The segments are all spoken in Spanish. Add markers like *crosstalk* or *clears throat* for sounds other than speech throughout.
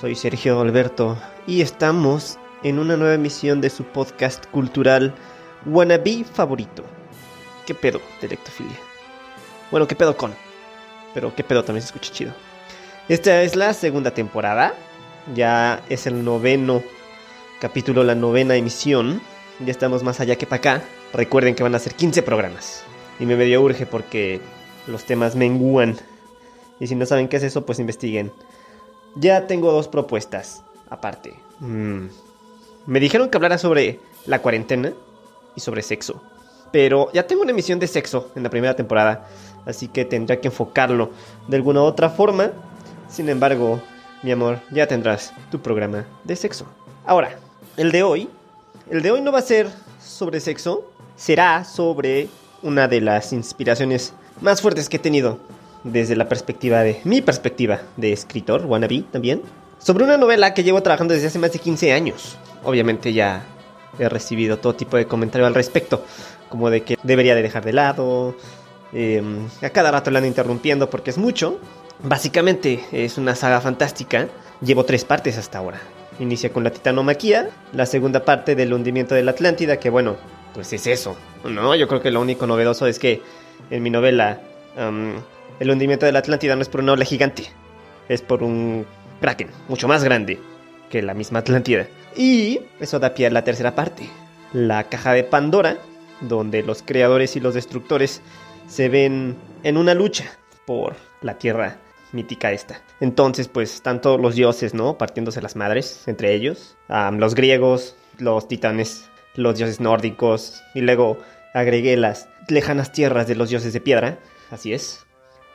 Soy Sergio Alberto y estamos en una nueva emisión de su podcast cultural Wannabe favorito. ¿Qué pedo de lectofilia? Bueno, ¿qué pedo con? Pero ¿qué pedo también se escucha chido? Esta es la segunda temporada. Ya es el noveno capítulo, la novena emisión. Ya estamos más allá que para acá. Recuerden que van a ser 15 programas. Y me medio urge porque los temas mengúan. Y si no saben qué es eso, pues investiguen. Ya tengo dos propuestas, aparte. Mm. Me dijeron que hablara sobre la cuarentena y sobre sexo. Pero ya tengo una emisión de sexo en la primera temporada, así que tendré que enfocarlo de alguna otra forma. Sin embargo, mi amor, ya tendrás tu programa de sexo. Ahora, el de hoy, el de hoy no va a ser sobre sexo, será sobre una de las inspiraciones más fuertes que he tenido desde la perspectiva de mi perspectiva de escritor, wannabe también, sobre una novela que llevo trabajando desde hace más de 15 años. Obviamente ya he recibido todo tipo de comentario al respecto, como de que debería de dejar de lado, em, a cada rato la ando interrumpiendo porque es mucho. Básicamente es una saga fantástica, llevo tres partes hasta ahora. Inicia con la titanomaquía, la segunda parte del hundimiento de la Atlántida, que bueno, pues es eso, ¿no? Yo creo que lo único novedoso es que en mi novela el hundimiento de la Atlántida no es por una ola gigante, es por un kraken mucho más grande que la misma Atlántida. Y eso da pie a la tercera parte, la caja de Pandora, donde los creadores y los destructores se ven en una lucha por la tierra mítica esta. Entonces, pues todos los dioses, ¿no? Partiéndose las madres entre ellos. los griegos, los titanes, los dioses nórdicos. Y luego agregué las lejanas tierras de los dioses de piedra. Así es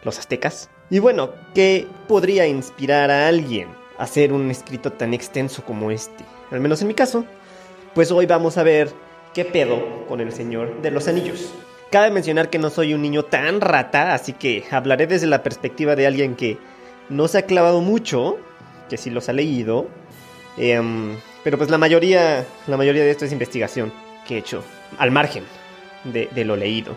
los aztecas. Y bueno, ¿qué podría inspirar a alguien a hacer un escrito tan extenso como este? Al menos en mi caso. Pues hoy vamos a ver qué pedo con el Señor de los Anillos. Cabe mencionar que no soy un niño tan rata, así que hablaré desde la perspectiva de alguien que no se ha clavado mucho, que sí los ha leído. Em, pero pues la mayoría, la mayoría de esto es investigación que he hecho al margen de, de lo leído.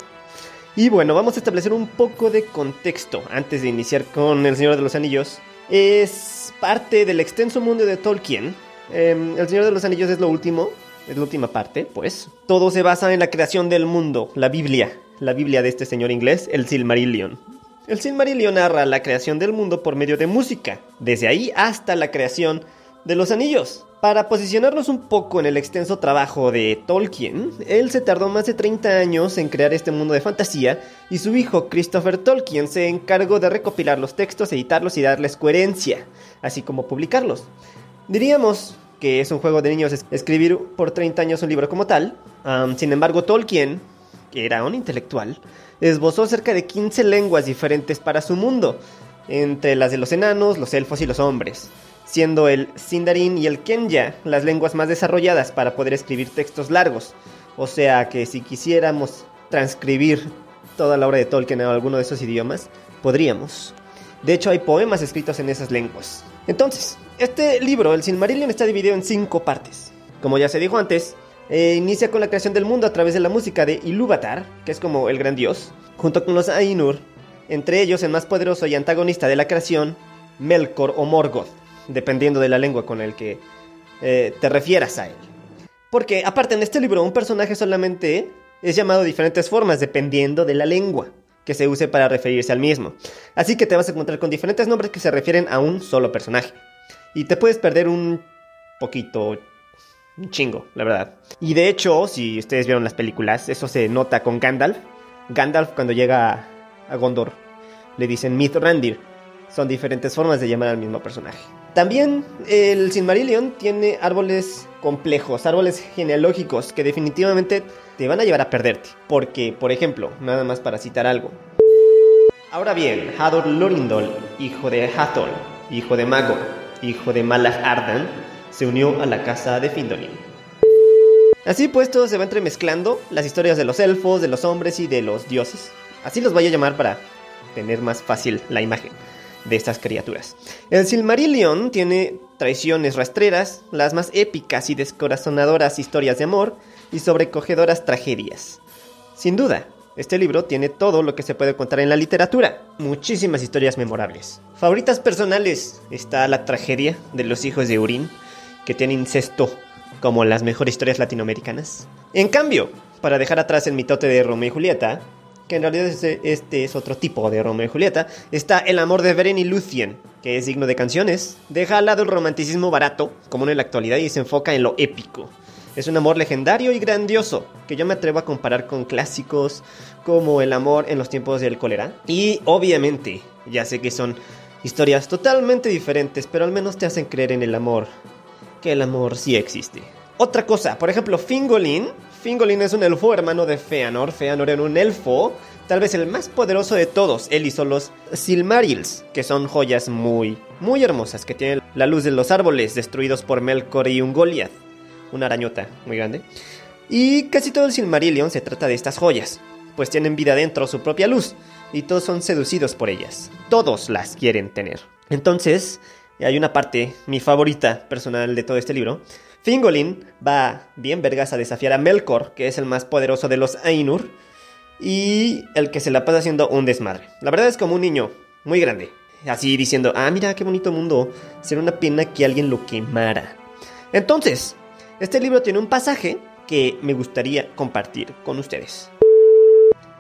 Y bueno, vamos a establecer un poco de contexto antes de iniciar con El Señor de los Anillos. Es parte del extenso mundo de Tolkien. Em, el Señor de los Anillos es lo último, es la última parte, pues. Todo se basa en la creación del mundo, la Biblia, la Biblia de este señor inglés, el Silmarillion. El Silmarillion narra la creación del mundo por medio de música, desde ahí hasta la creación de los anillos. Para posicionarnos un poco en el extenso trabajo de Tolkien, él se tardó más de 30 años en crear este mundo de fantasía y su hijo Christopher Tolkien se encargó de recopilar los textos, editarlos y darles coherencia, así como publicarlos. Diríamos que es un juego de niños escribir por 30 años un libro como tal, sin embargo Tolkien, que era un intelectual, esbozó cerca de 15 lenguas diferentes para su mundo, entre las de los enanos, los elfos y los hombres siendo el Sindarin y el Kenya las lenguas más desarrolladas para poder escribir textos largos. O sea que si quisiéramos transcribir toda la obra de Tolkien en alguno de esos idiomas, podríamos. De hecho, hay poemas escritos en esas lenguas. Entonces, este libro, el Silmarillion, está dividido en cinco partes. Como ya se dijo antes, eh, inicia con la creación del mundo a través de la música de Ilúvatar, que es como el gran dios, junto con los Ainur, entre ellos el más poderoso y antagonista de la creación, Melkor o Morgoth dependiendo de la lengua con el que eh, te refieras a él. Porque aparte en este libro un personaje solamente es llamado de diferentes formas dependiendo de la lengua que se use para referirse al mismo. Así que te vas a encontrar con diferentes nombres que se refieren a un solo personaje. Y te puedes perder un poquito, un chingo, la verdad. Y de hecho, si ustedes vieron las películas, eso se nota con Gandalf. Gandalf cuando llega a Gondor le dicen Mithrandir. Son diferentes formas de llamar al mismo personaje. También el Silmarillion tiene árboles complejos, árboles genealógicos que definitivamente te van a llevar a perderte. Porque, por ejemplo, nada más para citar algo. Ahora bien, Hador Lorindol, hijo de Hathor, hijo de Mago, hijo de Malach Ardan, se unió a la casa de Findolin. Así pues todo se va entremezclando las historias de los elfos, de los hombres y de los dioses. Así los voy a llamar para tener más fácil la imagen de estas criaturas. El Silmarillion tiene traiciones rastreras, las más épicas y descorazonadoras historias de amor y sobrecogedoras tragedias. Sin duda, este libro tiene todo lo que se puede contar en la literatura, muchísimas historias memorables. Favoritas personales está la tragedia de los hijos de Urín, que tiene incesto como las mejores historias latinoamericanas. En cambio, para dejar atrás el mitote de Romeo y Julieta, que en realidad este es otro tipo de Romeo y Julieta, está El amor de Beren y Lucien, que es digno de canciones, deja al lado el romanticismo barato, como en la actualidad, y se enfoca en lo épico. Es un amor legendario y grandioso, que yo me atrevo a comparar con clásicos como El amor en los tiempos del cólera. Y obviamente, ya sé que son historias totalmente diferentes, pero al menos te hacen creer en el amor, que el amor sí existe. Otra cosa, por ejemplo, Fingolin Fingolin es un elfo hermano de Feanor. Feanor era un elfo, tal vez el más poderoso de todos. Él hizo los Silmarils, que son joyas muy, muy hermosas, que tienen la luz de los árboles destruidos por Melkor y un Goliath. Una arañota muy grande. Y casi todo el Silmarillion se trata de estas joyas, pues tienen vida dentro, su propia luz, y todos son seducidos por ellas. Todos las quieren tener. Entonces, hay una parte, mi favorita personal de todo este libro, Fingolin va bien vergas a desafiar a Melkor, que es el más poderoso de los Ainur, y el que se la pasa haciendo un desmadre. La verdad es como un niño muy grande, así diciendo, ah, mira qué bonito mundo, será una pena que alguien lo quemara. Entonces, este libro tiene un pasaje que me gustaría compartir con ustedes.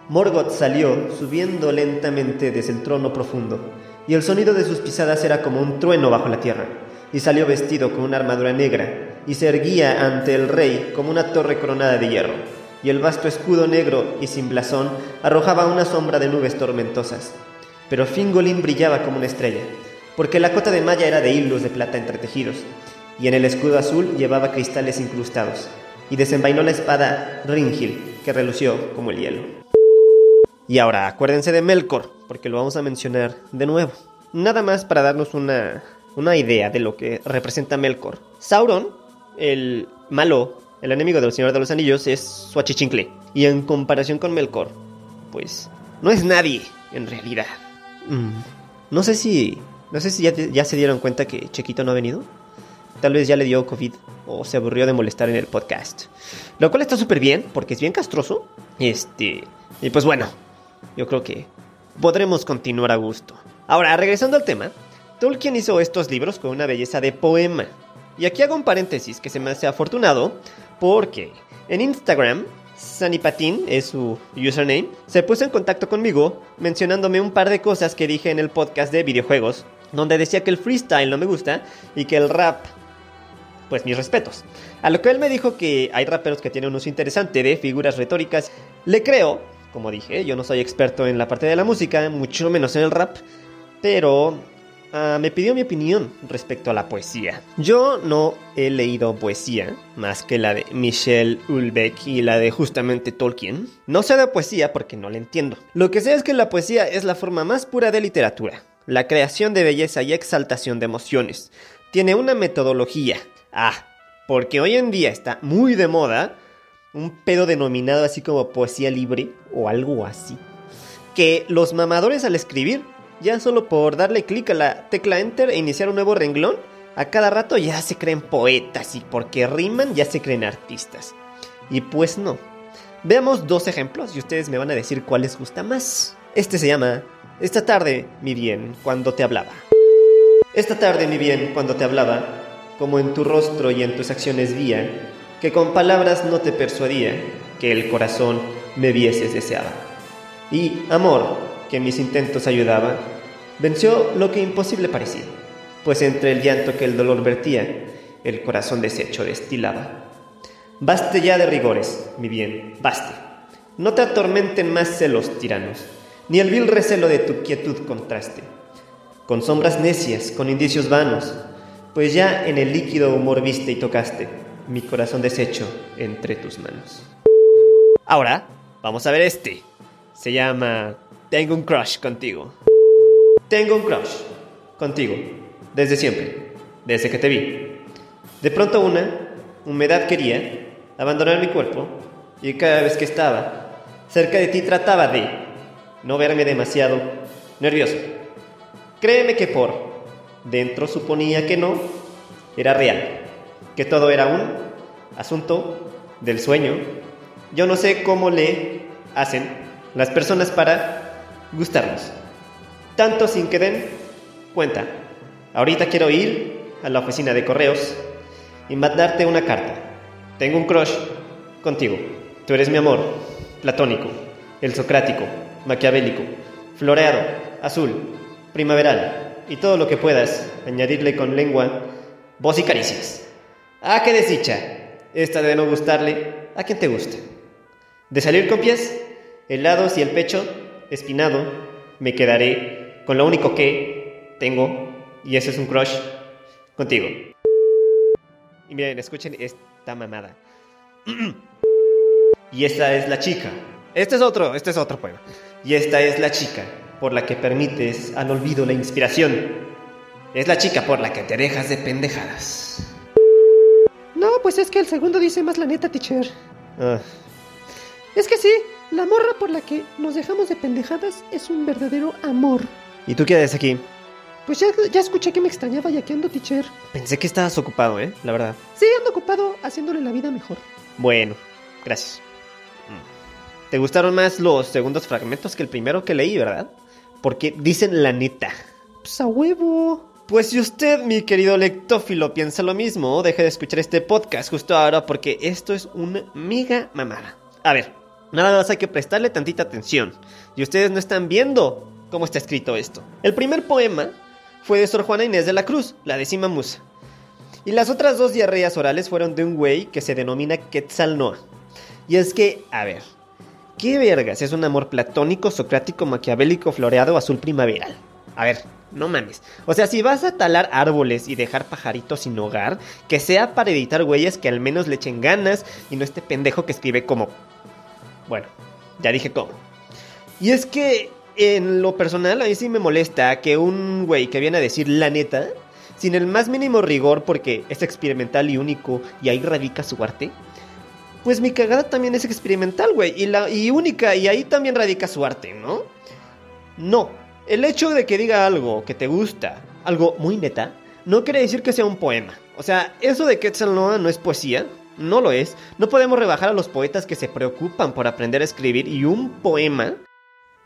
Morgoth salió subiendo lentamente desde el trono profundo, y el sonido de sus pisadas era como un trueno bajo la tierra, y salió vestido con una armadura negra y se erguía ante el rey como una torre coronada de hierro, y el vasto escudo negro y sin blasón arrojaba una sombra de nubes tormentosas. Pero Fingolin brillaba como una estrella, porque la cota de malla era de hilos de plata entretejidos, y en el escudo azul llevaba cristales incrustados, y desenvainó la espada Ringil, que relució como el hielo. Y ahora acuérdense de Melkor, porque lo vamos a mencionar de nuevo. Nada más para darnos una, una idea de lo que representa Melkor. Sauron el malo, el enemigo del Señor de los Anillos, es su achichincle. Y en comparación con Melkor, pues no es nadie, en realidad. Mm, no sé si. No sé si ya, se dieron cuenta que Chequito no ha venido. Tal vez ya le dio COVID o se aburrió de molestar en el podcast. Lo cual está súper bien, porque es bien castroso. Este. Y pues bueno, yo creo que podremos continuar a gusto. Ahora, regresando al tema, Tolkien hizo estos libros con una belleza de poema. Y aquí hago un paréntesis que se me hace afortunado porque en Instagram, Sanipatin es su username, se puso en contacto conmigo mencionándome un par de cosas que dije en el podcast de videojuegos, donde decía que el freestyle no me gusta y que el rap, pues mis respetos. A lo que él me dijo que hay raperos que tienen un uso interesante de figuras retóricas. Le creo, como dije, yo no soy experto en la parte de la música, mucho menos en el rap, pero Ah, me pidió mi opinión respecto a la poesía. Yo no he leído poesía más que la de Michel Ulbeck y la de justamente Tolkien. No sé de poesía porque no la entiendo. Lo que sé es que la poesía es la forma más pura de literatura, la creación de belleza y exaltación de emociones. Tiene una metodología. Ah, porque hoy en día está muy de moda un pedo denominado así como poesía libre o algo así. Que los mamadores al escribir ya solo por darle clic a la tecla Enter e iniciar un nuevo renglón, a cada rato ya se creen poetas y porque riman ya se creen artistas. Y pues no. Veamos dos ejemplos y ustedes me van a decir cuál les gusta más. Este se llama Esta tarde, mi bien, cuando te hablaba. Esta tarde, mi bien, cuando te hablaba, como en tu rostro y en tus acciones vía, que con palabras no te persuadía, que el corazón me vieses deseaba. Y, amor, que mis intentos ayudaban, venció lo que imposible parecía, pues entre el llanto que el dolor vertía, el corazón deshecho destilaba. Baste ya de rigores, mi bien, baste. No te atormenten más celos tiranos, ni el vil recelo de tu quietud contraste. Con sombras necias, con indicios vanos, pues ya en el líquido humor viste y tocaste mi corazón deshecho entre tus manos. Ahora, vamos a ver este. Se llama tengo un crush contigo. Tengo un crush contigo. Desde siempre. Desde que te vi. De pronto una humedad quería abandonar mi cuerpo y cada vez que estaba cerca de ti trataba de no verme demasiado nervioso. Créeme que por dentro suponía que no era real, que todo era un asunto del sueño. Yo no sé cómo le hacen las personas para gustarnos, tanto sin que den cuenta. Ahorita quiero ir a la oficina de correos y mandarte una carta. Tengo un crush contigo. Tú eres mi amor, platónico, el socrático, maquiavélico, floreado, azul, primaveral y todo lo que puedas añadirle con lengua, voz y caricias. ¡Ah, qué desdicha! Esta de no gustarle a quien te gusta. De salir con pies, helados y el pecho espinado, me quedaré con lo único que tengo, y ese es un crush, contigo. Y miren, escuchen esta mamada. *clears throat* y esta es la chica. Este es otro, este es otro poema. Y esta es la chica por la que permites al olvido la inspiración. Es la chica por la que te dejas de pendejadas. No, pues es que el segundo dice más la neta, teacher. Ah, Es que sí, la morra por la que nos dejamos de pendejadas es un verdadero amor. ¿Y tú qué haces aquí? Pues ya, ya escuché que me extrañaba y aquí ando, teacher. Pensé que estabas ocupado, ¿eh? La verdad. Sí, ando ocupado haciéndole la vida mejor. Bueno, gracias. ¿Te gustaron más los segundos fragmentos que el primero que leí, verdad? Porque dicen la neta. Pues a huevo. Pues si usted, mi querido lectófilo, piensa lo mismo, deje de escuchar este podcast justo ahora porque esto es una mega mamada. A ver, nada más hay que prestarle tantita atención. Y ustedes no están viendo cómo está escrito esto. El primer poema fue de Sor Juana Inés de la Cruz, la décima musa. Y las otras dos diarreas orales fueron de un güey que se denomina Quetzalnoa. Y es que, a ver, ¿qué vergas es un amor platónico, socrático, maquiavélico, floreado, azul primaveral? A ver, no mames. O sea, si vas a talar árboles y dejar pajaritos sin hogar, que sea para editar güeyes que al menos le echen ganas y no este pendejo que escribe como... Bueno, ya dije cómo. Y es que en lo personal a mí sí me molesta que un güey que viene a decir la neta, sin el más mínimo rigor porque es experimental y único y ahí radica su arte, pues mi cagada también es experimental, güey, y, la, y única y ahí también radica su arte, ¿no? No, el hecho de que diga algo que te gusta, algo muy neta, no quiere decir que sea un poema. O sea, eso de Quetzalcoatl no es poesía, no lo es. No podemos rebajar a los poetas que se preocupan por aprender a escribir y un poema.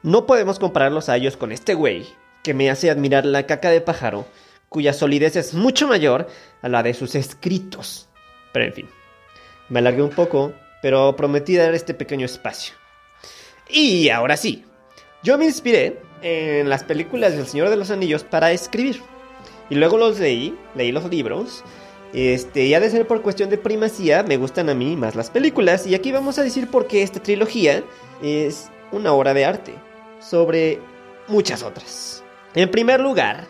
No podemos compararlos a ellos con este güey, que me hace admirar la caca de pájaro, cuya solidez es mucho mayor a la de sus escritos. Pero en fin, me alargué un poco, pero prometí dar este pequeño espacio. Y ahora sí, yo me inspiré en las películas del Señor de los Anillos para escribir. Y luego los leí, leí los libros. Este, y ha de ser por cuestión de primacía, me gustan a mí más las películas. Y aquí vamos a decir por qué esta trilogía es una obra de arte sobre muchas otras. En primer lugar,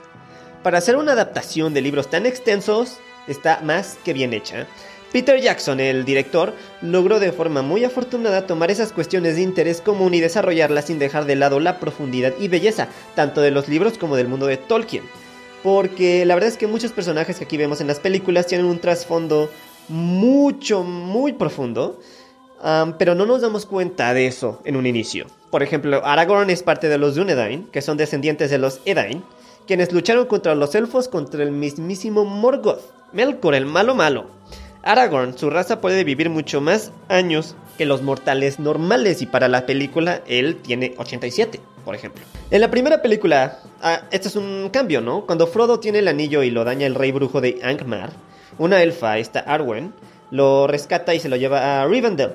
para hacer una adaptación de libros tan extensos, está más que bien hecha. Peter Jackson, el director, logró de forma muy afortunada tomar esas cuestiones de interés común y desarrollarlas sin dejar de lado la profundidad y belleza, tanto de los libros como del mundo de Tolkien. Porque la verdad es que muchos personajes que aquí vemos en las películas tienen un trasfondo mucho, muy profundo, pero no nos damos cuenta de eso en un inicio. Por ejemplo, Aragorn es parte de los Dunedain, que son descendientes de los Edain, quienes lucharon contra los elfos contra el mismísimo Morgoth, Melkor, el malo malo. Aragorn, su raza puede vivir mucho más años que los mortales normales y para la película él tiene 87, por ejemplo. En la primera película, ah, este es un cambio, ¿no? Cuando Frodo tiene el anillo y lo daña el rey brujo de Angmar, una elfa, esta Arwen, lo rescata y se lo lleva a Rivendell.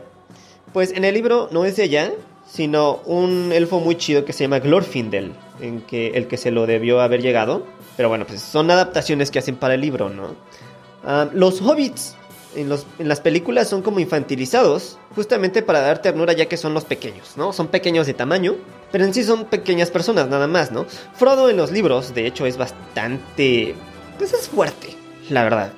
Pues en el libro no es ella, sino un elfo muy chido que se llama Glorfindel, en que el que se lo debió haber llegado. Pero bueno, pues son adaptaciones que hacen para el libro, ¿no? Ah, los hobbits en, los, en, las películas son como infantilizados, justamente para dar ternura ya que son los pequeños, ¿no? Son pequeños de tamaño, pero en sí son pequeñas personas nada más, ¿no? Frodo en los libros, de hecho, es bastante... pues es fuerte, la verdad.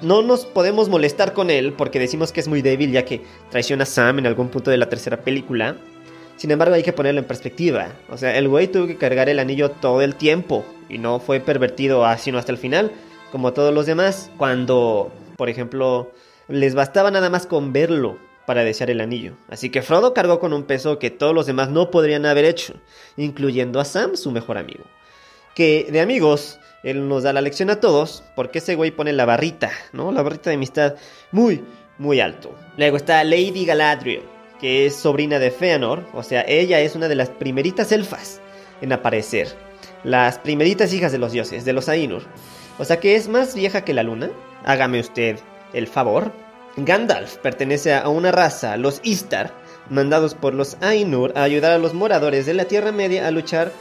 No nos podemos molestar con él porque decimos que es muy débil ya que traiciona a Sam en algún punto de la tercera película. Sin embargo, hay que ponerlo en perspectiva. O sea, el güey tuvo que cargar el anillo todo el tiempo y no fue pervertido así no hasta el final, como todos los demás. Cuando Por ejemplo, les bastaba nada más con verlo para desear el anillo. Así que Frodo cargó con un peso que todos los demás no podrían haber hecho, incluyendo a Sam, su mejor amigo. Que de amigos, él nos da la lección a todos, porque ese güey pone la barrita, ¿no? La barrita de amistad muy, muy alto. Luego está Lady Galadriel, que es sobrina de Feanor, o sea, ella es una de las primeritas elfas en aparecer. Las primeritas hijas de los dioses, de los Ainur. O sea que es más vieja que la luna. Hágame usted el favor. Gandalf pertenece a una raza, los Istar, mandados por los Ainur a ayudar a los moradores de la Tierra Media a luchar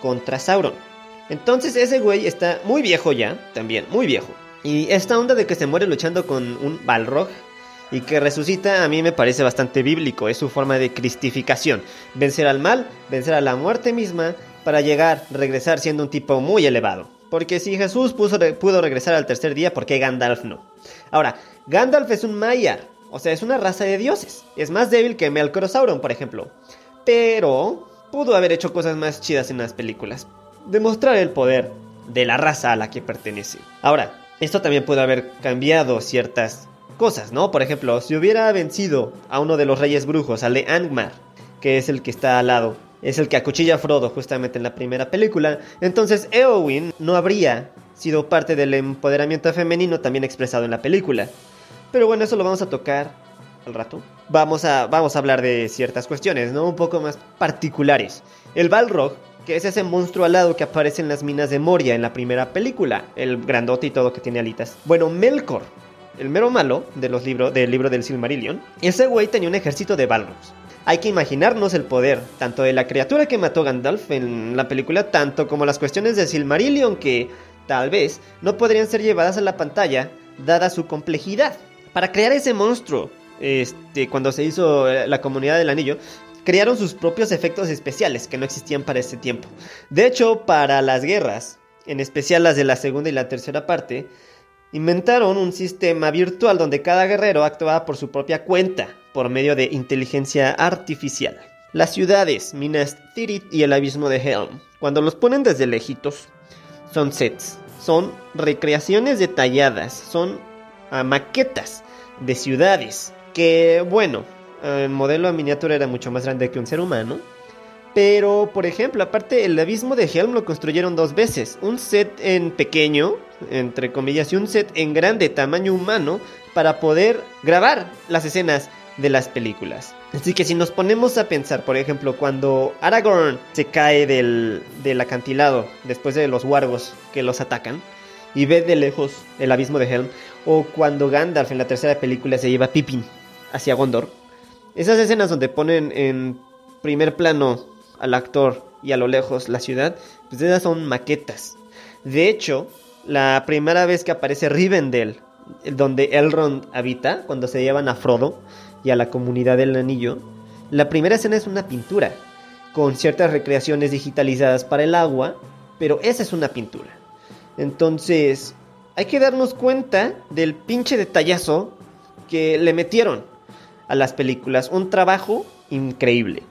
contra Sauron. Entonces ese güey está muy viejo ya, también, muy viejo. Y esta onda de que se muere luchando con un Balrog y que resucita a mí me parece bastante bíblico, es su forma de cristificación. Vencer al mal, vencer a la muerte misma para llegar, regresar siendo un tipo muy elevado. Porque si Jesús pudo regresar al tercer día, ¿por qué Gandalf no? Ahora, Gandalf es un Maiar, o sea, es una raza de dioses. Es más débil que Melkor Sauron, por ejemplo. Pero pudo haber hecho cosas más chidas en las películas. Demostrar el poder de la raza a la que pertenece. Ahora, esto también puede haber cambiado ciertas cosas, ¿no? Por ejemplo, si hubiera vencido a uno de los reyes brujos, al de Angmar, que es el que está al lado, es el que acuchilla a Frodo justamente en la primera película, entonces Eowyn no habría sido parte del empoderamiento femenino también expresado en la película. Pero bueno, eso lo vamos a tocar al rato. Vamos a, vamos a hablar de ciertas cuestiones, ¿no? Un poco más particulares. El Balrog, que es ese monstruo alado que aparece en las minas de Moria en la primera película, el grandote y todo que tiene alitas. Bueno, Melkor, el mero malo de los libros, del libro del Silmarillion, ese güey tenía un ejército de Balrogs. Hay que imaginarnos el poder, tanto de la criatura que mató Gandalf en la película, tanto como las cuestiones del Silmarillion que, tal vez, no podrían ser llevadas a la pantalla, dada su complejidad. Para crear ese monstruo, este, cuando se hizo eh, la comunidad del anillo, crearon sus propios efectos especiales que no existían para ese tiempo. De hecho, para las guerras, en especial las de la segunda y la tercera parte, inventaron un sistema virtual donde cada guerrero actuaba por su propia cuenta, por medio de inteligencia artificial. Las ciudades, Minas Tirith y el abismo de Helm, cuando los ponen desde lejitos, son sets, son recreaciones detalladas, son ah, maquetas de ciudades, que bueno, el modelo a miniatura era mucho más grande que un ser humano, pero, por ejemplo, aparte, el abismo de Helm lo construyeron dos veces. Un set en pequeño, entre comillas, y un set en grande, tamaño humano, para poder grabar las escenas de las películas. Así que si nos ponemos a pensar, por ejemplo, cuando Aragorn se cae del, del acantilado después de los wargos que los atacan y ve de lejos el abismo de Helm, o cuando Gandalf en la tercera película se lleva Pippin hacia Gondor, esas escenas donde ponen en primer plano al actor y a lo lejos la ciudad, pues esas son maquetas. De hecho, la primera vez que aparece Rivendell, donde Elrond habita, cuando se llevan a Frodo y a la comunidad del anillo, la primera escena es una pintura, con ciertas recreaciones digitalizadas para el agua, pero esa es una pintura. Entonces, hay que darnos cuenta del pinche detallazo que le metieron a las películas. Un trabajo increíble.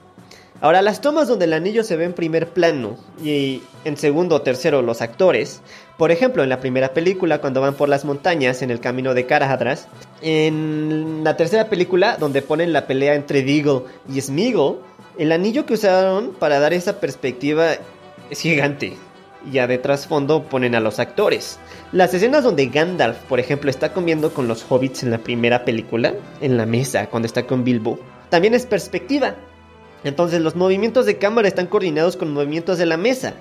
Ahora, las tomas donde el anillo se ve en primer plano y en segundo o tercero los actores, por ejemplo, en la primera película cuando van por las montañas en el camino de Caradhras, en la tercera película donde ponen la pelea entre Deagle y Smeagol, el anillo que usaron para dar esa perspectiva es gigante. Y a de trasfondo ponen a los actores. Las escenas donde Gandalf, por ejemplo, está comiendo con los hobbits en la primera película, en la mesa, cuando está con Bilbo, también es perspectiva. Entonces los movimientos de cámara están coordinados con movimientos de la mesa,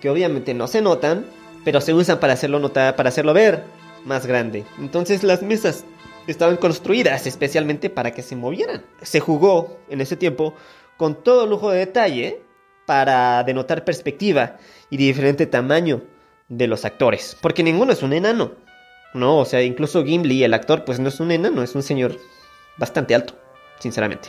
que obviamente no se notan, pero se usan para hacerlo notar, para hacerlo ver más grande. Entonces las mesas estaban construidas especialmente para que se movieran. Se jugó en ese tiempo con todo lujo de detalle para denotar perspectiva y diferente tamaño de los actores, porque ninguno es un enano. No, o sea, incluso Gimli, el actor, pues no es un enano, es un señor bastante alto, sinceramente.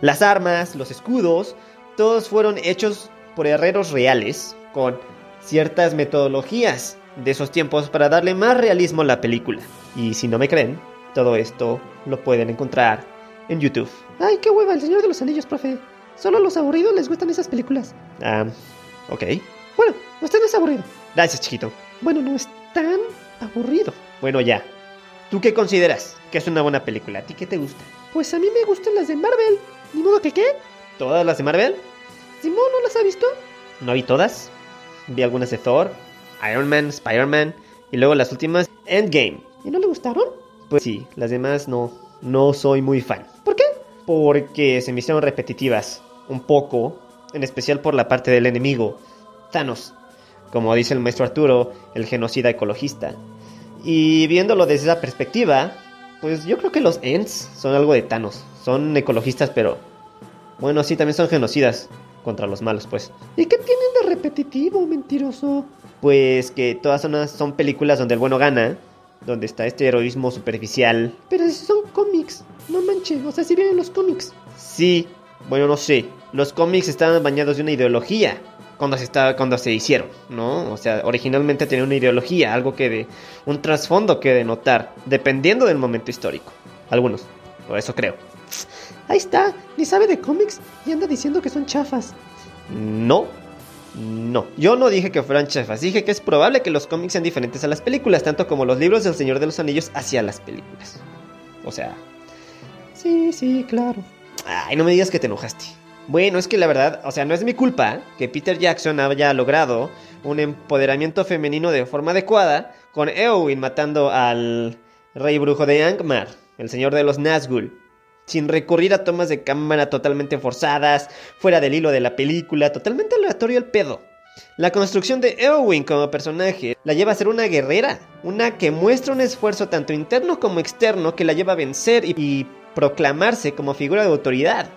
Las armas, los escudos, todos fueron hechos por herreros reales con ciertas metodologías de esos tiempos para darle más realismo a la película. Y si no me creen, todo esto lo pueden encontrar en YouTube. Ay, qué hueva, el Señor de los Anillos, profe. Solo a los aburridos les gustan esas películas. Ah, ok. Bueno, usted no es aburrido. Gracias, chiquito. Bueno, no es tan aburrido. Bueno, ya. ¿Tú qué consideras que es una buena película? ¿A ti qué te gusta? Pues a mí me gustan las de Marvel. Ni modo que qué. ¿Todas las de Marvel? Simón, ¿no las ha visto? No vi todas. Vi algunas de Thor, Iron Man, Spider-Man y luego las últimas Endgame. ¿Y no le gustaron? Pues sí, las demás no, no soy muy fan. ¿Por qué? Porque se me hicieron repetitivas, un poco, en especial por la parte del enemigo, Thanos, como dice el maestro Arturo, el genocida ecologista. Y viéndolo desde esa perspectiva, pues yo creo que los Ents son algo de Thanos. Son ecologistas, pero bueno, sí, también son genocidas contra los malos, pues. ¿Y qué tienen de repetitivo, mentiroso? Pues que todas son, son películas donde el bueno gana, donde está este heroísmo superficial. Pero si son cómics, no manches, o sea, si vienen los cómics. Sí, bueno, no sé. Los cómics estaban bañados de una ideología cuando se estaba cuando se hicieron, ¿no? O sea, originalmente tenía una ideología, algo que de un trasfondo que denotar, dependiendo del momento histórico. Algunos, o eso creo. Ahí está, ni sabe de cómics y anda diciendo que son chafas. No, no, yo no dije que fueran chafas, dije que es probable que los cómics sean diferentes a las películas, tanto como los libros del Señor de los Anillos hacia las películas. O sea... Sí, sí, claro. Ay, no me digas que te enojaste. Bueno, es que la verdad, o sea, no es mi culpa que Peter Jackson haya logrado un empoderamiento femenino de forma adecuada con Eowyn matando al rey brujo de Angmar, el señor de los Nazgûl, sin recurrir a tomas de cámara totalmente forzadas, fuera del hilo de la película, totalmente aleatorio el pedo. La construcción de Eowyn como personaje la lleva a ser una guerrera, una que muestra un esfuerzo tanto interno como externo que la lleva a vencer y, y proclamarse como figura de autoridad.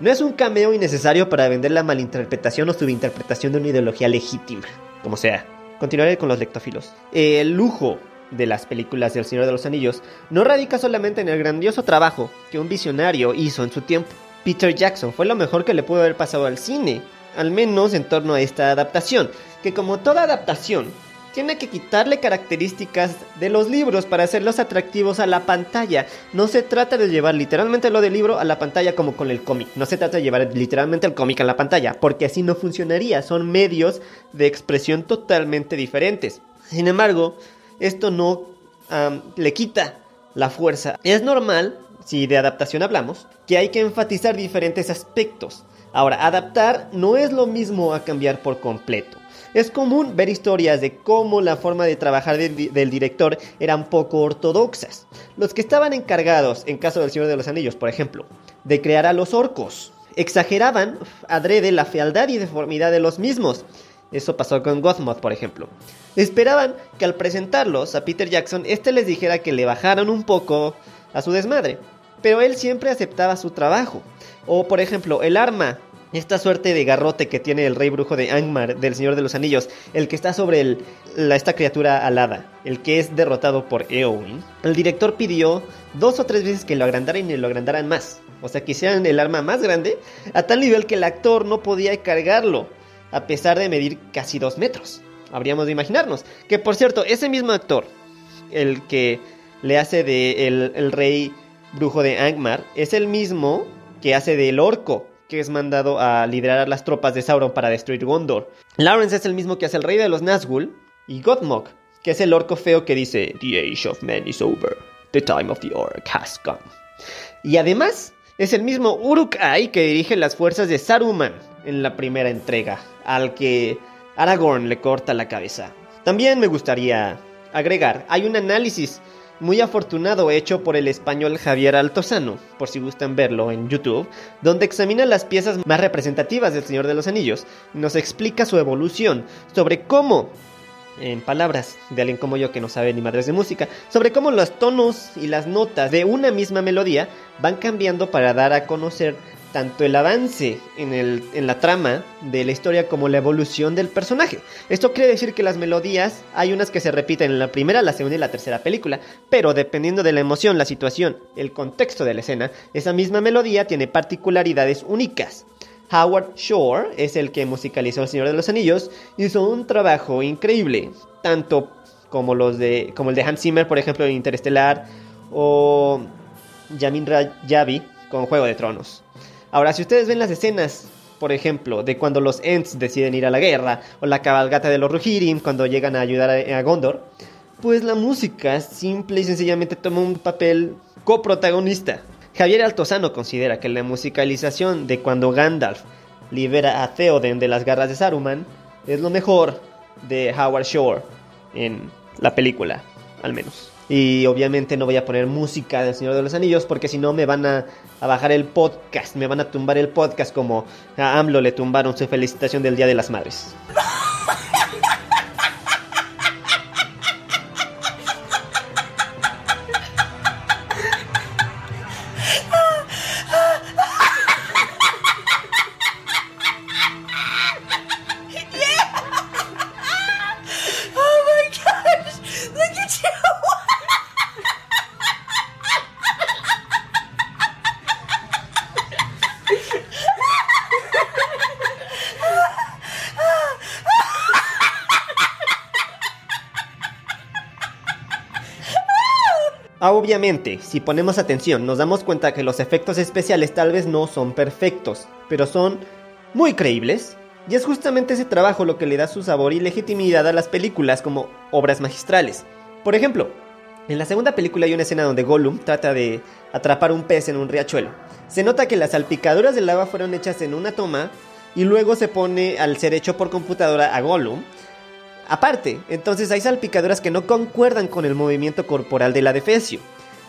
No es un cameo innecesario para vender la malinterpretación o subinterpretación de una ideología legítima, como sea. Continuaré con los lectófilos. El lujo de las películas del Señor de los Anillos no radica solamente en el grandioso trabajo que un visionario hizo en su tiempo. Peter Jackson fue lo mejor que le pudo haber pasado al cine, al menos en torno a esta adaptación, que como toda adaptación, tiene que quitarle características de los libros para hacerlos atractivos a la pantalla. No se trata de llevar literalmente lo del libro a la pantalla como con el cómic. No se trata de llevar literalmente el cómic a la pantalla, porque así no funcionaría. Son medios de expresión totalmente diferentes. Sin embargo, esto no le quita la fuerza. Es normal, si de adaptación hablamos, que hay que enfatizar diferentes aspectos. Ahora, adaptar no es lo mismo a cambiar por completo. Es común ver historias de cómo la forma de trabajar del director eran poco ortodoxas. Los que estaban encargados, en caso del Señor de los Anillos, por ejemplo, de crear a los orcos, exageraban adrede la fealdad y deformidad de los mismos. Eso pasó con Gothmoth, por ejemplo. Esperaban que al presentarlos a Peter Jackson, este les dijera que le bajaran un poco a su desmadre. Pero él siempre aceptaba su trabajo. O, por ejemplo, el arma esta suerte de garrote que tiene el rey brujo de Angmar del Señor de los Anillos, el que está sobre la, esta criatura alada, el que es derrotado por Eowyn, el director pidió dos o tres veces que lo agrandaran y lo agrandaran más. O sea, que hicieran el arma más grande, a tal nivel que el actor no podía cargarlo, a pesar de medir casi dos metros. Habríamos de imaginarnos. Que por cierto, ese mismo actor, el que le hace de el, el rey brujo de Angmar, es el mismo que hace del orco que es mandado a liderar las tropas de Sauron para destruir Gondor. Lawrence es el mismo que hace el rey de los Nazgûl y Gothmog, que es el orco feo que dice The age of men is over, the time of the orc has come. Y además es el mismo Uruk-hai que dirige las fuerzas de Saruman en la primera entrega, al que Aragorn le corta la cabeza. También me gustaría agregar, hay un análisis muy afortunado hecho por el español Javier Altozano, por si gustan verlo en YouTube, donde examina las piezas más representativas del Señor de los Anillos y nos explica su evolución, sobre cómo, en palabras de alguien como yo que no sabe ni madres de música, sobre cómo los tonos y las notas de una misma melodía van cambiando para dar a conocer tanto el avance en, el, en, la trama de la historia como la evolución del personaje. Esto quiere decir que las melodías hay unas que se repiten en la primera, la segunda y la tercera película, pero dependiendo de la emoción, la situación, el contexto de la escena, esa misma melodía tiene particularidades únicas. Howard Shore es el que musicalizó El Señor de los Anillos, hizo un trabajo increíble, tanto como, los de, como el de Hans Zimmer, por ejemplo, en Interestelar, o Yamin Rajavi con Juego de Tronos. Ahora, si ustedes ven las escenas, por ejemplo, de cuando los Ents deciden ir a la guerra, o la cabalgata de los Rohirrim cuando llegan a ayudar a, Gondor, Pues la música simple y sencillamente toma un papel coprotagonista. Javier Altozano considera que la musicalización de cuando Gandalf libera a Theoden de las garras de Saruman es lo mejor de Howard Shore en la película, al menos. Y obviamente no voy a poner música del Señor de los Anillos porque si no me van a, a, bajar el podcast, me van a tumbar el podcast como a AMLO le tumbaron su felicitación del Día de las Madres. Obviamente, si ponemos atención, nos damos cuenta que los efectos especiales tal vez no son perfectos, pero son muy creíbles. Y es justamente ese trabajo lo que le da su sabor y legitimidad a las películas como obras magistrales. Por ejemplo, en la segunda película hay una escena donde Gollum trata de atrapar un pez en un riachuelo. Se nota que las salpicaduras del agua fueron hechas en una toma y luego se pone al ser hecho por computadora a Gollum Aparte, entonces hay salpicaduras que no concuerdan con el movimiento corporal del adefesio,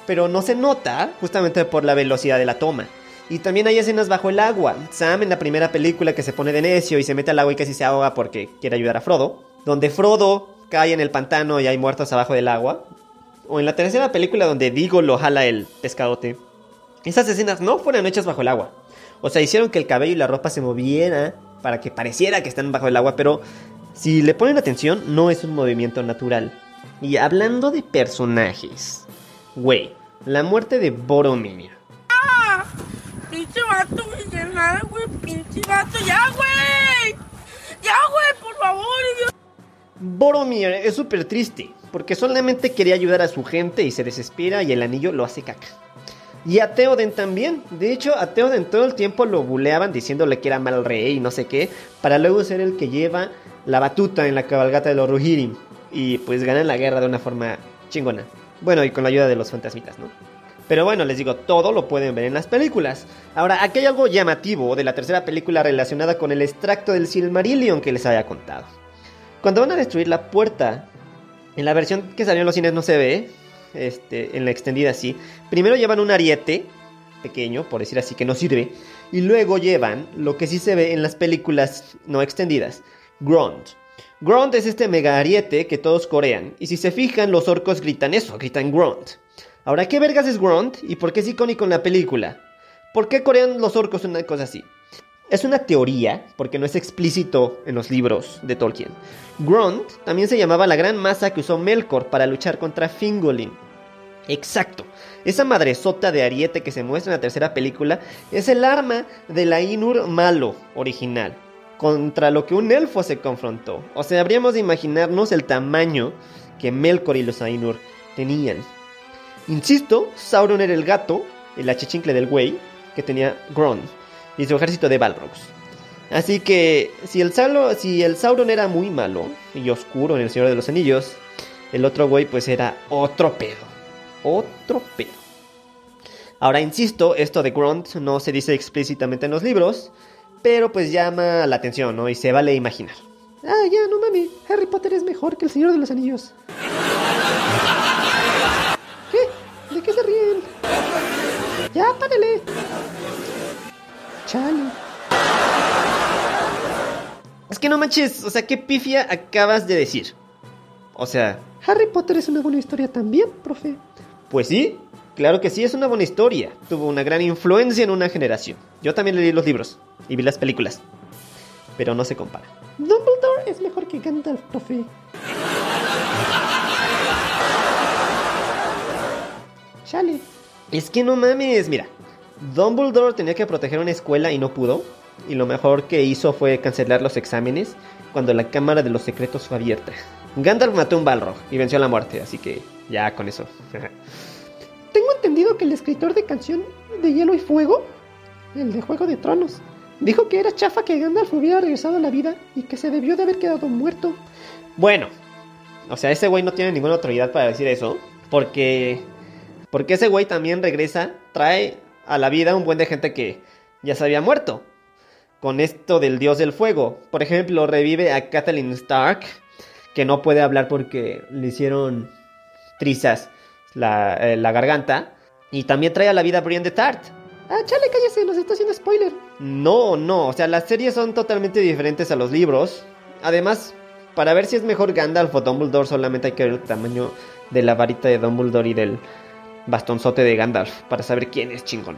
pero no se nota justamente por la velocidad de la toma. Y también hay escenas bajo el agua. Sam en la primera película que se pone de necio y se mete al agua y casi se ahoga porque quiere ayudar a Frodo. Donde Frodo cae en el pantano y hay muertos abajo del agua. O en la tercera película donde Digo lo jala el pescadote. Esas escenas no fueron hechas bajo el agua. O sea, hicieron que el cabello y la ropa se moviera para que pareciera que están bajo el agua, pero si le ponen atención, no es un movimiento natural. Y hablando de personajes, güey, la muerte de Boromir. ¡Ah! Pinche vato, güey, nada, güey, pinche vato, ya, güey. Ya, güey, por favor, idiota. Boromir es súper triste, porque solamente quería ayudar a su gente y se desespera y el anillo lo hace caca. Y a Theoden también. De hecho, a Theoden todo el tiempo lo buleaban diciéndole que era mal rey y no sé qué, para luego ser el que lleva la batuta en la cabalgata de los Rohirrim y pues ganan la guerra de una forma chingona. Bueno, y con la ayuda de los fantasmitas, ¿no? Pero bueno, les digo, todo lo pueden ver en las películas. Ahora, aquí hay algo llamativo de la tercera película relacionada con el extracto del Silmarillion que les había contado. Cuando van a destruir la puerta, en la versión que salió en los cines no se ve, este, en la extendida sí. Primero llevan un ariete pequeño, por decir así, que no sirve, y luego llevan lo que sí se ve en las películas no extendidas, Grunt. Grunt es este mega ariete que todos corean, y si se fijan, los orcos gritan eso, gritan Grunt. Ahora, ¿qué vergas es Grunt y por qué es icónico en la película? ¿Por qué corean los orcos una cosa así? Es una teoría, porque no es explícito en los libros de Tolkien. Grunt también se llamaba la gran masa que usó Melkor para luchar contra Fingolin. Exacto, esa madresota de ariete que se muestra en la tercera película es el arma de la Inur malo original contra lo que un elfo se confrontó. O sea, habríamos de imaginarnos el tamaño que Melkor y los Ainur tenían. Insisto, Sauron era el gato, el achichincle del güey, que tenía Gron y su ejército de Balrogs. Así que si el, Sauron era muy malo y oscuro en El Señor de los Anillos, el otro güey pues era otro pedo. Otro pedo. Ahora, insisto, esto de Grunt no se dice explícitamente en los libros, pero pues llama la atención, ¿no? Y se vale imaginar. Ah, ya, no mami. Harry Potter es mejor que el Señor de los Anillos. ¿Qué? ¿De qué se ríen? Ya, párele. Chale. Es que no manches, o sea, ¿qué pifia acabas de decir? O sea... Harry Potter es una buena historia también, profe. Pues sí, Claro que sí, es una buena historia. Tuvo una gran influencia en una generación. Yo también leí los libros y vi las películas. Pero no se compara. Dumbledore es mejor que Gandalf, profe. Chale. Es que no mames, mira. Dumbledore tenía que proteger una escuela y no pudo. Y lo mejor que hizo fue cancelar los exámenes cuando la Cámara de los Secretos fue abierta. Gandalf mató un Balrog y venció a la muerte, así que ya con eso. *laughs* Tengo entendido que el escritor de canción de Hielo y Fuego, el de Juego de Tronos, dijo que era chafa que Gandalf hubiera regresado a la vida y que se debió de haber quedado muerto. Bueno, O sea, ese güey no tiene ninguna autoridad para decir eso. Porque. Porque ese güey también regresa, trae a la vida un buen de gente que ya se había muerto. Con esto del dios del fuego. Por ejemplo, revive a Kathleen Stark, que no puede hablar porque le hicieron trizas la, eh, la garganta. Y también trae a la vida a de Tart. Ah, chale, cállese, nos está haciendo spoiler. No, no, o sea, las series son totalmente diferentes a los libros. Además, para ver si es mejor Gandalf o Dumbledore, solamente hay que ver el tamaño de la varita de Dumbledore y del bastonzote de Gandalf para saber quién es chingón.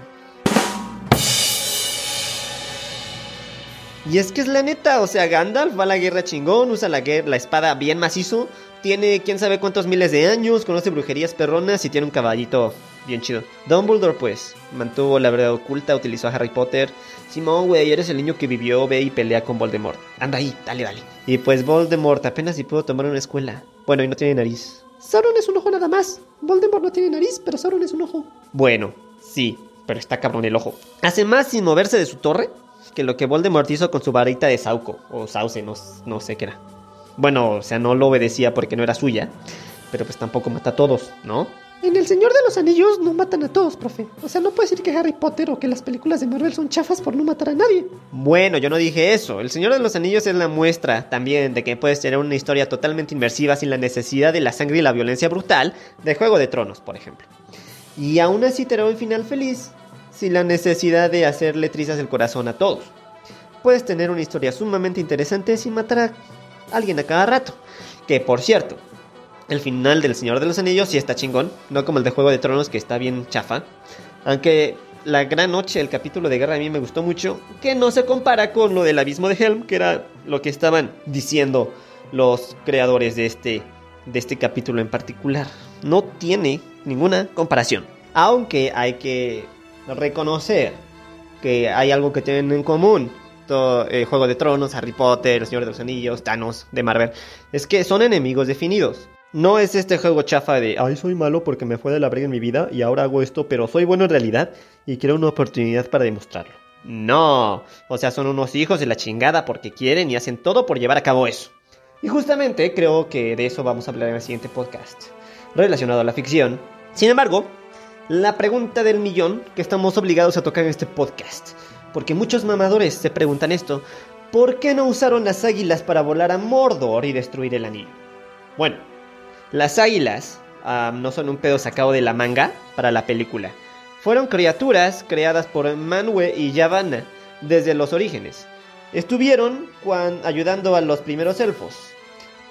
Y es que es la neta, o sea, Gandalf va a la guerra chingón, usa la, guer- la espada bien macizo, tiene quién sabe cuántos miles de años, conoce brujerías perronas y tiene un caballito bien chido. Dumbledore, pues, mantuvo la verdad oculta, utilizó a Harry Potter. Simón, güey, eres el niño que vivió, ve y pelea con Voldemort. Anda ahí, dale, dale. Y pues Voldemort apenas si pudo tomar una escuela. Bueno, y no tiene nariz. Sauron es un ojo nada más. Voldemort no tiene nariz, pero Sauron es un ojo. Bueno, sí, pero está cabrón el ojo. Hace más sin moverse de su torre que lo que Voldemort hizo con su varita de Sauco, o Sauce, no, no sé qué era. Bueno, o sea, no lo obedecía porque no era suya, pero pues tampoco mata a todos, ¿no? En El Señor de los Anillos no matan a todos, profe. O sea, no puede decir que Harry Potter o que las películas de Marvel son chafas por no matar a nadie. Bueno, yo no dije eso. El Señor de los Anillos es la muestra también de que puedes tener una historia totalmente inmersiva sin la necesidad de la sangre y la violencia brutal de Juego de Tronos, por ejemplo. Y aún así tener un final feliz sin la necesidad de hacerle trizas el corazón a todos. Puedes tener una historia sumamente interesante sin matar a alguien a cada rato. Que por cierto, el final del Señor de los Anillos sí está chingón, no como el de Juego de Tronos que está bien chafa. Aunque la gran noche, el capítulo de guerra a mí me gustó mucho, que no se compara con lo del abismo de Helm, que era lo que estaban diciendo los creadores de este, de este capítulo en particular. No tiene ninguna comparación. Aunque hay que reconocer que hay algo que tienen en común. Eh, Juego de Tronos, Harry Potter, El Señor de los Anillos, Thanos de Marvel. Es que son enemigos definidos. No es este juego chafa de, ay, soy malo porque me fue de la brega en mi vida y ahora hago esto, pero soy bueno en realidad y quiero una oportunidad para demostrarlo. No, o sea, son unos hijos de la chingada porque quieren y hacen todo por llevar a cabo eso. Y justamente creo que de eso vamos a hablar en el siguiente podcast, relacionado a la ficción. Sin embargo, la pregunta del millón que estamos obligados a tocar en este podcast, porque muchos mamadores se preguntan esto, ¿por qué no usaron las águilas para volar a Mordor y destruir el anillo? Bueno, las águilas no son un pedo sacado de la manga para la película. Fueron criaturas creadas por Manwë y Yavanna desde los orígenes. Estuvieron ayudando a los primeros elfos.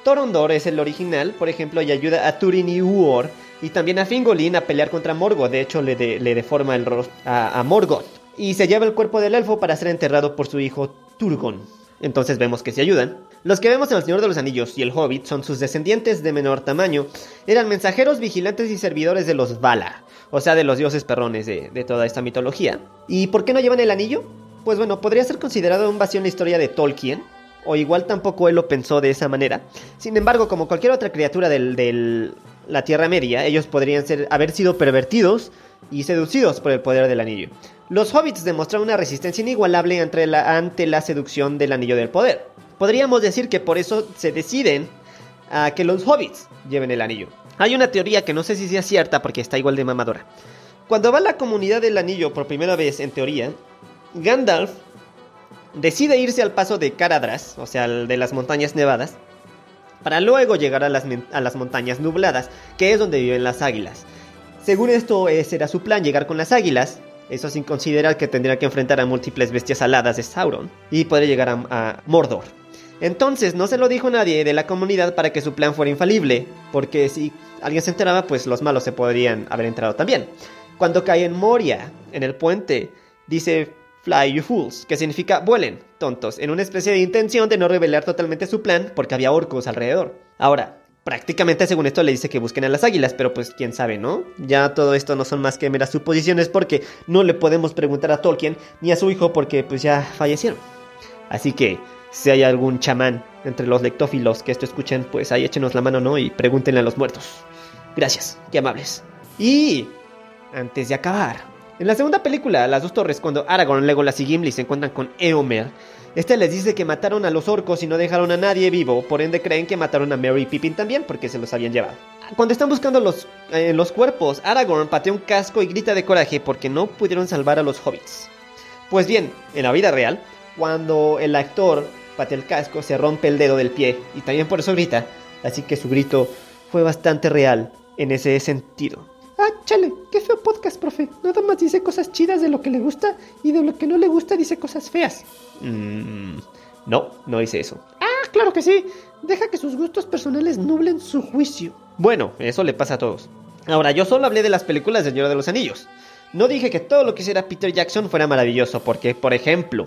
Torondor es el original, por ejemplo, y ayuda a Turin y Uor, y también a Fingolin a pelear contra Morgoth. De hecho, le, de- le deforma el rostro a Morgoth. Y se lleva el cuerpo del elfo para ser enterrado por su hijo Turgon. Entonces vemos que se ayudan. Los que vemos en El Señor de los Anillos y el Hobbit son sus descendientes de menor tamaño. Eran mensajeros, vigilantes y servidores de los Valar. O sea, de los dioses perrones de, de toda esta mitología. ¿Y por qué no llevan el anillo? Pues bueno, podría ser considerado un vacío en la historia de Tolkien. O igual tampoco él lo pensó de esa manera. Sin embargo, como cualquier otra criatura del, del- la Tierra Media, ellos podrían haber sido pervertidos y seducidos por el poder del anillo. Los hobbits demostraron una resistencia inigualable ante la, seducción del anillo del poder. Podríamos decir que por eso se deciden a que los hobbits lleven el anillo. Hay una teoría que no sé si sea cierta porque está igual de mamadora. Cuando va la comunidad del anillo por primera vez, en teoría, Gandalf decide irse al paso de Caradras, o sea, al de las montañas nevadas, para luego llegar a las, a las montañas nubladas, que es donde viven las águilas. Según esto, ese era su plan, llegar con las águilas, eso sin considerar que tendría que enfrentar a múltiples bestias aladas de Sauron, y poder llegar a, a Mordor. Entonces no se lo dijo nadie de la comunidad para que su plan fuera infalible, porque si alguien se enteraba, pues los malos se podrían haber enterado también. Cuando cae en Moria, en el puente, dice Fly you fools, que significa vuelen, tontos, en una especie de intención de no revelar totalmente su plan porque había orcos alrededor. Ahora, prácticamente según esto le dice que busquen a las águilas, pero pues quién sabe, ¿no? Ya todo esto no son más que meras suposiciones porque no le podemos preguntar a Tolkien ni a su hijo porque pues ya fallecieron. Así que si hay algún chamán entre los lectófilos que esto escuchen, pues ahí échenos la mano, ¿no? Y pregúntenle a los muertos. Gracias, qué amables. Y antes de acabar, en la segunda película, Las dos torres, cuando Aragorn, Legolas y Gimli se encuentran con Eomer, Este les dice que mataron a los orcos y no dejaron a nadie vivo, por ende creen que mataron a Mary y Pippin también porque se los habían llevado. Cuando están buscando los, eh, los cuerpos, Aragorn patea un casco y grita de coraje porque no pudieron salvar a los hobbits. Pues bien, en la vida real, cuando el actor patea el casco, se rompe el dedo del pie y también por eso grita, así que su grito fue bastante real en ese sentido. Ah, chale, qué feo podcast, profe. Nada más dice cosas chidas de lo que le gusta y de lo que no le gusta dice cosas feas. Mm, no, no hice eso. Ah, claro que sí. Deja que sus gustos personales nublen su juicio. Bueno, eso le pasa a todos. Ahora, yo solo hablé de las películas de Señor de los Anillos. No dije que todo lo que hiciera Peter Jackson fuera maravilloso, porque, por ejemplo,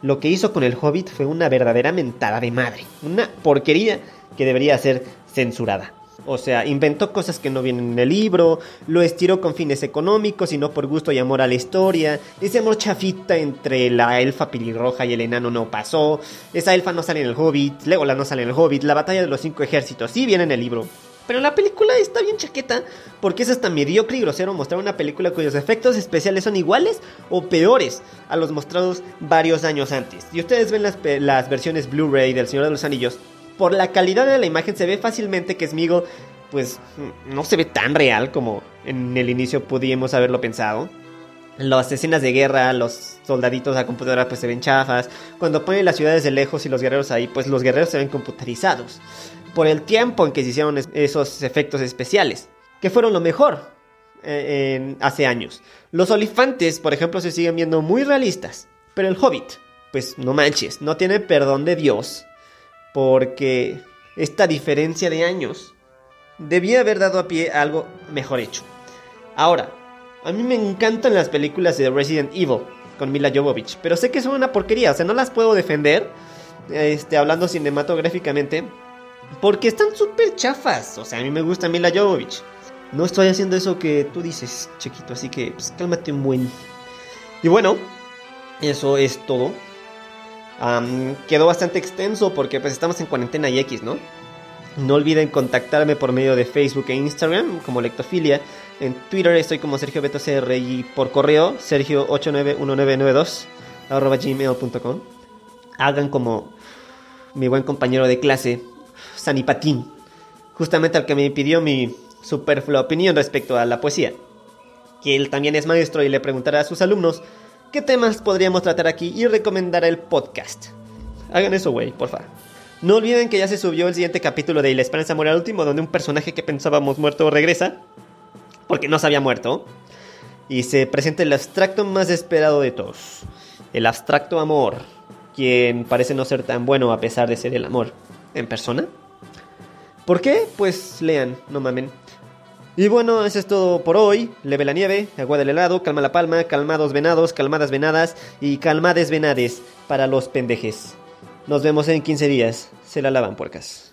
lo que hizo con el Hobbit fue una verdadera mentada de madre. Una porquería que debería ser censurada. O sea, inventó cosas que no vienen en el libro, lo estiró con fines económicos y no por gusto y amor a la historia. Ese amor chafita entre la elfa pelirroja y el enano no pasó. Esa elfa no sale en el Hobbit, Legolas no sale en el Hobbit, la batalla de los cinco ejércitos sí viene en el libro. Pero la película está bien chaqueta porque es hasta mediocre y grosero mostrar una película cuyos efectos especiales son iguales o peores a los mostrados varios años antes. Y ustedes ven las, las versiones Blu-ray del Señor de los Anillos por la calidad de la imagen se ve fácilmente que Smigo pues no se ve tan real como en el inicio pudimos haberlo pensado. Las escenas de guerra, los soldaditos a computadora pues se ven chafas. Cuando ponen las ciudades de lejos y los guerreros ahí, pues los guerreros se ven computarizados. Por el tiempo en que se hicieron esos efectos especiales, que fueron lo mejor eh, hace años. Los olifantes, por ejemplo, se siguen viendo muy realistas. Pero el hobbit, pues no manches, no tiene perdón de Dios porque esta diferencia de años debía haber dado a pie a algo mejor hecho. Ahora, a mí me encantan las películas de Resident Evil con Mila Jovovich, pero sé que son una porquería, o sea, no las puedo defender, este, hablando cinematográficamente, porque están súper chafas, o sea, a mí me gusta Mila Jovovich. No estoy haciendo eso que tú dices, chiquito, así que pues, cálmate un buen. Y bueno, eso es todo quedó bastante extenso porque pues estamos en cuarentena y X, ¿no? No olviden contactarme por medio de Facebook e Instagram como Lectofilia. En Twitter estoy como Sergio Beto CR y por correo sergio891992 arroba gmail.com. Hagan como mi buen compañero de clase, Sanipatín, justamente al que me pidió mi superflua opinión respecto a la poesía. Que él también es maestro y le preguntará a sus alumnos qué temas podríamos tratar aquí y recomendar el podcast. Hagan eso, güey, porfa. No olviden que ya se subió el siguiente capítulo de La Esperanza Muere al Último, donde un personaje que pensábamos muerto regresa, porque no se había muerto, y se presenta el abstracto más esperado de todos, el abstracto amor, quien parece no ser tan bueno a pesar de ser el amor en persona. ¿Por qué? Pues lean, no mamen. Y bueno, eso es todo por hoy. Leve la nieve, agua del helado, calma la palma, calmados venados, calmadas venadas y calmades venades para los pendejes. Nos vemos en 15 días. Se la lavan puercas.